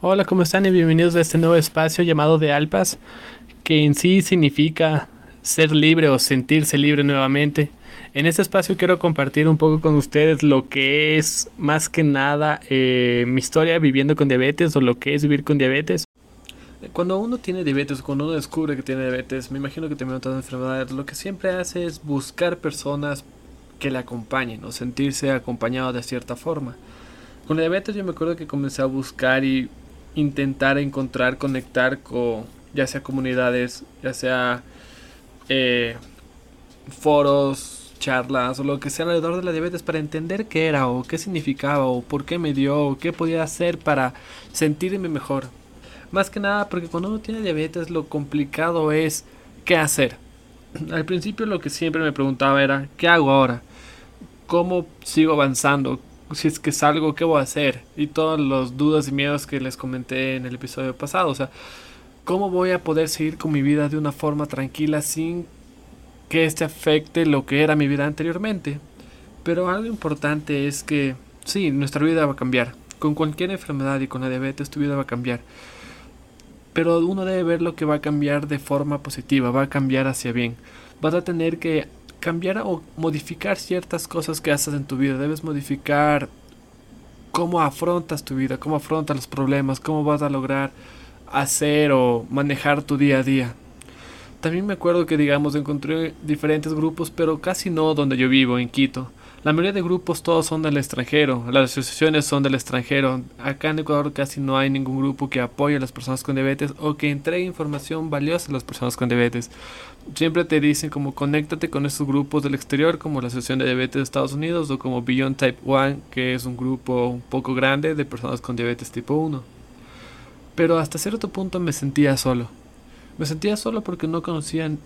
Hola, ¿cómo están? Y bienvenidos a este nuevo espacio llamado de Alpas, que en sí significa ser libre o sentirse libre nuevamente. En este espacio quiero compartir un poco con ustedes lo que es más que nada eh, mi historia viviendo con diabetes o lo que es vivir con diabetes. Cuando uno tiene diabetes, cuando uno descubre que tiene diabetes, me imagino que también otras enfermedades, lo que siempre hace es buscar personas que le acompañen o sentirse acompañado de cierta forma. Con la diabetes yo me acuerdo que comencé a buscar y intentar encontrar, conectar con ya sea comunidades, ya sea eh, foros, charlas o lo que sea alrededor de la diabetes para entender qué era o qué significaba o por qué me dio o qué podía hacer para sentirme mejor. Más que nada porque cuando uno tiene diabetes lo complicado es qué hacer. Al principio lo que siempre me preguntaba era ¿qué hago ahora? ¿Cómo sigo avanzando? si es que salgo, ¿qué voy a hacer? Y todas las dudas y miedos que les comenté en el episodio pasado. O sea, ¿cómo voy a poder seguir con mi vida de una forma tranquila sin que este afecte lo que era mi vida anteriormente? Pero algo importante es que, sí, nuestra vida va a cambiar. Con cualquier enfermedad y con la diabetes tu vida va a cambiar. Pero uno debe ver lo que va a cambiar de forma positiva, va a cambiar hacia bien. Vas a tener que cambiar o modificar ciertas cosas que haces en tu vida. Debes modificar cómo afrontas tu vida, cómo afrontas los problemas, cómo vas a lograr hacer o manejar tu día a día. También me acuerdo que, digamos, encontré diferentes grupos, pero casi no donde yo vivo, en Quito. La mayoría de grupos todos son del extranjero, las asociaciones son del extranjero. Acá en Ecuador casi no hay ningún grupo que apoye a las personas con diabetes o que entregue información valiosa a las personas con diabetes. Siempre te dicen como conéctate con estos grupos del exterior como la Asociación de Diabetes de Estados Unidos o como Beyond Type 1 que es un grupo un poco grande de personas con diabetes tipo 1. Pero hasta cierto punto me sentía solo. Me sentía solo porque no conocían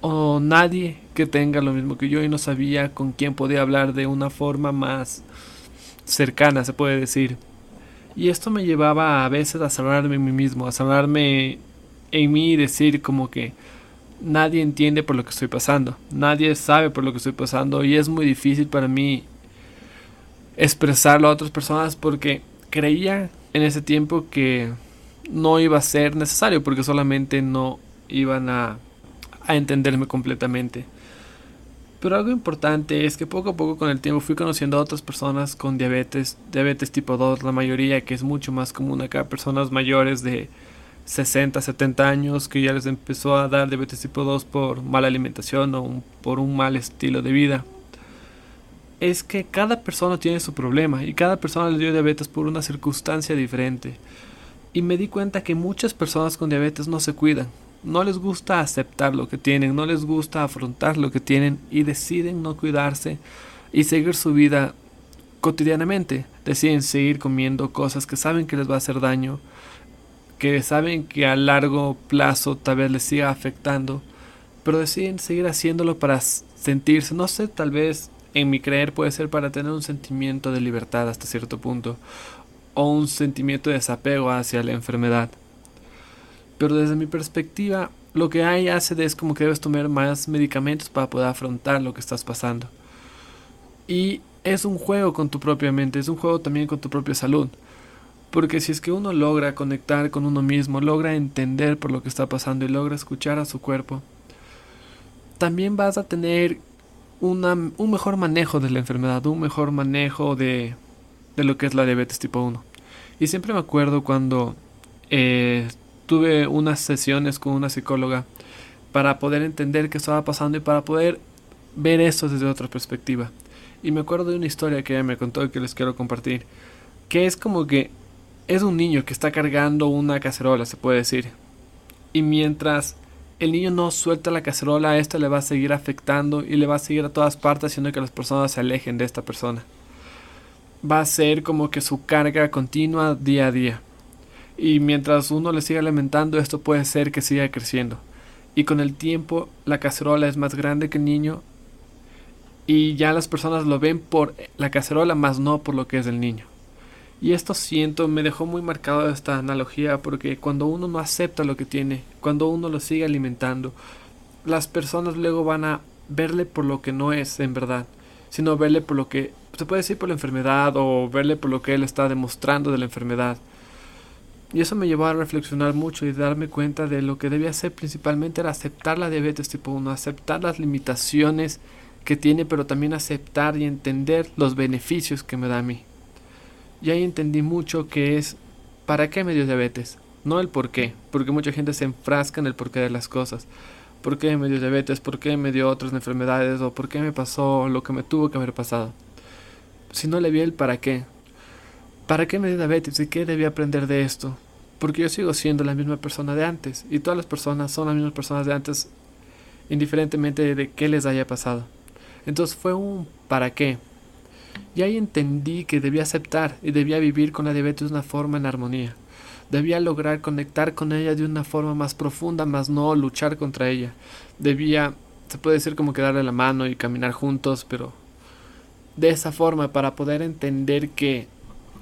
o nadie que tenga lo mismo que yo y no sabía con quién podía hablar de una forma más cercana, se puede decir. Y esto me llevaba a veces a cerrarme en mí mismo, a cerrarme en mí y decir como que nadie entiende por lo que estoy pasando, nadie sabe por lo que estoy pasando y es muy difícil para mí expresarlo a otras personas porque creía en ese tiempo que no iba a ser necesario porque solamente no iban a a entenderme completamente. Pero algo importante es que poco a poco con el tiempo fui conociendo a otras personas con diabetes, diabetes tipo 2, la mayoría que es mucho más común acá, personas mayores de 60, 70 años que ya les empezó a dar diabetes tipo 2 por mala alimentación o por un mal estilo de vida. Es que cada persona tiene su problema y cada persona le dio diabetes por una circunstancia diferente. Y me di cuenta que muchas personas con diabetes no se cuidan, no les gusta aceptar lo que tienen, no les gusta afrontar lo que tienen y deciden no cuidarse y seguir su vida cotidianamente. Deciden seguir comiendo cosas que saben que les va a hacer daño, que saben que a largo plazo tal vez les siga afectando, pero deciden seguir haciéndolo para sentirse, no sé, tal vez en mi creer puede ser para tener un sentimiento de libertad hasta cierto punto o un sentimiento de desapego hacia la enfermedad. Pero desde mi perspectiva, lo que hay hace es como que debes tomar más medicamentos para poder afrontar lo que estás pasando. Y es un juego con tu propia mente, es un juego también con tu propia salud. Porque si es que uno logra conectar con uno mismo, logra entender por lo que está pasando y logra escuchar a su cuerpo, también vas a tener una, un mejor manejo de la enfermedad, un mejor manejo de, de lo que es la diabetes tipo 1. Y siempre me acuerdo cuando eh, tuve unas sesiones con una psicóloga para poder entender qué estaba pasando y para poder ver esto desde otra perspectiva. Y me acuerdo de una historia que ella me contó y que les quiero compartir, que es como que es un niño que está cargando una cacerola, se puede decir. Y mientras el niño no suelta la cacerola, esto le va a seguir afectando y le va a seguir a todas partes haciendo que las personas se alejen de esta persona. Va a ser como que su carga continua día a día. Y mientras uno le siga alimentando, esto puede ser que siga creciendo. Y con el tiempo, la cacerola es más grande que el niño. Y ya las personas lo ven por la cacerola, más no por lo que es el niño. Y esto siento, me dejó muy marcado esta analogía porque cuando uno no acepta lo que tiene, cuando uno lo sigue alimentando, las personas luego van a verle por lo que no es en verdad. sino verle por lo que se puede decir por la enfermedad o verle por lo que él está demostrando de la enfermedad. Y eso me llevó a reflexionar mucho y darme cuenta de lo que debía hacer principalmente era aceptar la diabetes tipo 1, aceptar las limitaciones que tiene, pero también aceptar y entender los beneficios que me da a mí. Y ahí entendí mucho que es ¿para qué me dio diabetes? No el por qué, porque mucha gente se enfrasca en el porqué de las cosas. ¿Por qué me dio diabetes? ¿Por qué me dio otras enfermedades? ¿O por qué me pasó lo que me tuvo que haber pasado? Si no le vi el para qué. ¿Para qué me dio diabetes? ¿Y qué debí aprender de esto? Porque yo sigo siendo la misma persona de antes. Y todas las personas son las mismas personas de antes, indiferentemente de qué les haya pasado. Entonces fue un para qué. Y ahí entendí que debía aceptar y debía vivir con la diabetes de una forma en armonía. Debía lograr conectar con ella de una forma más profunda, más no luchar contra ella. Debía, se puede decir como que darle la mano y caminar juntos, pero de esa forma para poder entender que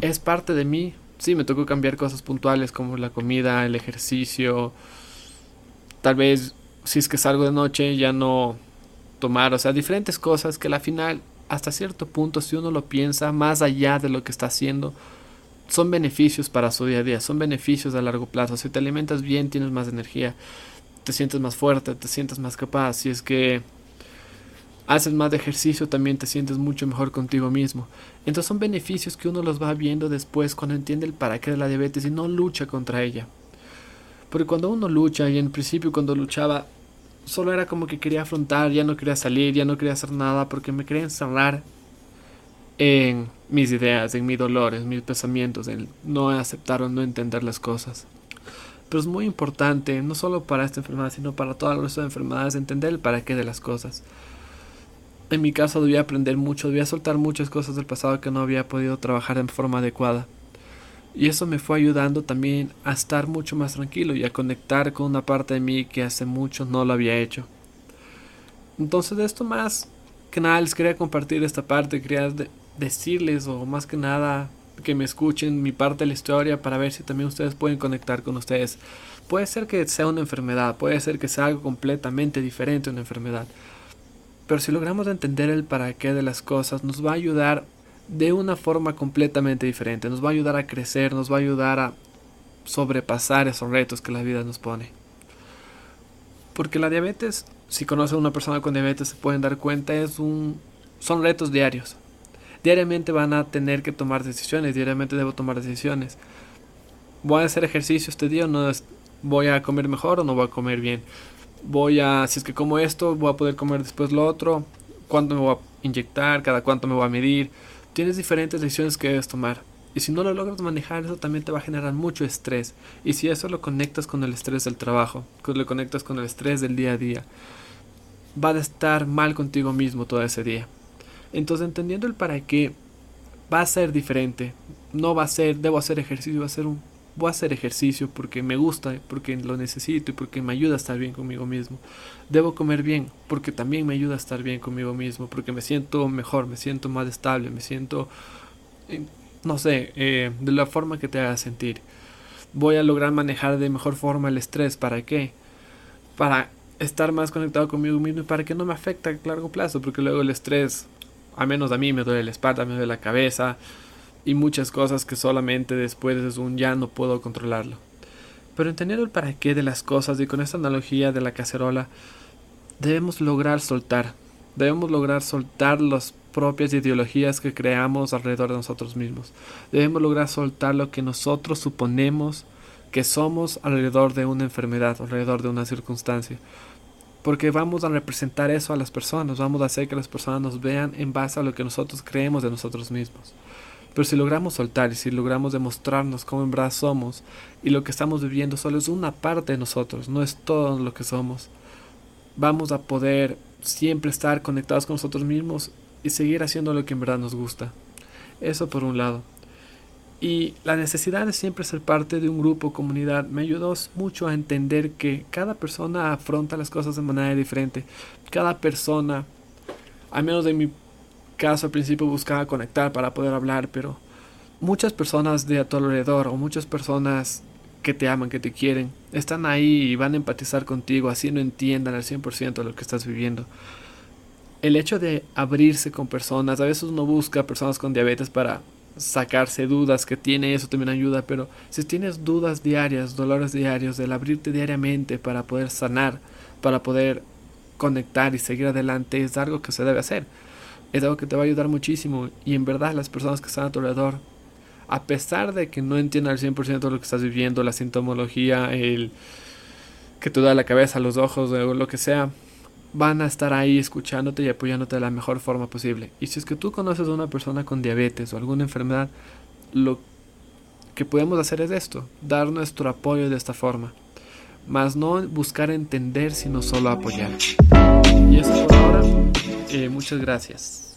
es parte de mí. Sí, me tocó cambiar cosas puntuales como la comida, el ejercicio. Tal vez si es que salgo de noche ya no tomar, o sea, diferentes cosas que al final, hasta cierto punto, si uno lo piensa más allá de lo que está haciendo, son beneficios para su día a día, son beneficios a largo plazo. Si te alimentas bien, tienes más energía, te sientes más fuerte, te sientes más capaz. Si es que haces más de ejercicio, también te sientes mucho mejor contigo mismo. Entonces son beneficios que uno los va viendo después cuando entiende el para qué de la diabetes y no lucha contra ella. Porque cuando uno lucha, y en principio cuando luchaba, solo era como que quería afrontar, ya no quería salir, ya no quería hacer nada, porque me quería encerrar en mis ideas, en mis dolores, mis pensamientos, en no aceptar o no entender las cosas. Pero es muy importante, no solo para esta enfermedad, sino para todas las enfermedades, entender el para qué de las cosas. En mi caso debía aprender mucho, debía soltar muchas cosas del pasado que no había podido trabajar en forma adecuada. Y eso me fue ayudando también a estar mucho más tranquilo y a conectar con una parte de mí que hace mucho no lo había hecho. Entonces de esto más que nada les quería compartir esta parte, quería decirles o más que nada que me escuchen mi parte de la historia para ver si también ustedes pueden conectar con ustedes. Puede ser que sea una enfermedad, puede ser que sea algo completamente diferente a una enfermedad. Pero si logramos entender el para qué de las cosas, nos va a ayudar de una forma completamente diferente. Nos va a ayudar a crecer, nos va a ayudar a sobrepasar esos retos que la vida nos pone. Porque la diabetes, si conocen a una persona con diabetes, se pueden dar cuenta, es un, son retos diarios. Diariamente van a tener que tomar decisiones, diariamente debo tomar decisiones. ¿Voy a hacer ejercicio este día o no? ¿Voy a comer mejor o no voy a comer bien? Voy a, si es que como esto, voy a poder comer después lo otro, cuánto me voy a inyectar, cada cuánto me voy a medir. Tienes diferentes decisiones que debes tomar. Y si no lo logras manejar, eso también te va a generar mucho estrés. Y si eso lo conectas con el estrés del trabajo, que lo conectas con el estrés del día a día, va a estar mal contigo mismo todo ese día. Entonces, entendiendo el para qué, va a ser diferente. No va a ser, debo hacer ejercicio, va a ser un voy a hacer ejercicio porque me gusta, porque lo necesito y porque me ayuda a estar bien conmigo mismo. Debo comer bien porque también me ayuda a estar bien conmigo mismo, porque me siento mejor, me siento más estable, me siento, eh, no sé, eh, de la forma que te haga sentir. Voy a lograr manejar de mejor forma el estrés. ¿Para qué? Para estar más conectado conmigo mismo y para que no me afecte a largo plazo, porque luego el estrés, a menos a mí me duele la espalda, me duele la cabeza, y muchas cosas que solamente después es un ya no puedo controlarlo. Pero entendiendo el para qué de las cosas y con esta analogía de la cacerola, debemos lograr soltar, debemos lograr soltar las propias ideologías que creamos alrededor de nosotros mismos. Debemos lograr soltar lo que nosotros suponemos que somos alrededor de una enfermedad, alrededor de una circunstancia. Porque vamos a representar eso a las personas, vamos a hacer que las personas nos vean en base a lo que nosotros creemos de nosotros mismos. Pero si logramos soltar y si logramos demostrarnos cómo en verdad somos y lo que estamos viviendo solo es una parte de nosotros, no es todo lo que somos, vamos a poder siempre estar conectados con nosotros mismos y seguir haciendo lo que en verdad nos gusta. Eso por un lado. Y la necesidad de siempre ser parte de un grupo, comunidad, me ayudó mucho a entender que cada persona afronta las cosas de manera diferente. Cada persona, al menos de mi caso al principio buscaba conectar para poder hablar, pero muchas personas de a tu alrededor o muchas personas que te aman, que te quieren, están ahí y van a empatizar contigo, así no entiendan al 100% lo que estás viviendo. el hecho de abrirse con personas, a veces uno busca personas con diabetes para sacarse dudas que tiene, eso también ayuda, pero si tienes dudas diarias, dolores diarios, el abrirte diariamente para poder sanar, para poder conectar y seguir adelante, es algo que se debe hacer. Es algo que te va a ayudar muchísimo y en verdad las personas que están a tu alrededor, a pesar de que no entiendan al 100% lo que estás viviendo, la sintomología, el que te da la cabeza, los ojos, lo que sea, van a estar ahí escuchándote y apoyándote de la mejor forma posible. Y si es que tú conoces a una persona con diabetes o alguna enfermedad, lo que podemos hacer es esto, dar nuestro apoyo de esta forma. Más no buscar entender, sino solo apoyar. Y eso por ahora. Eh, muchas gracias.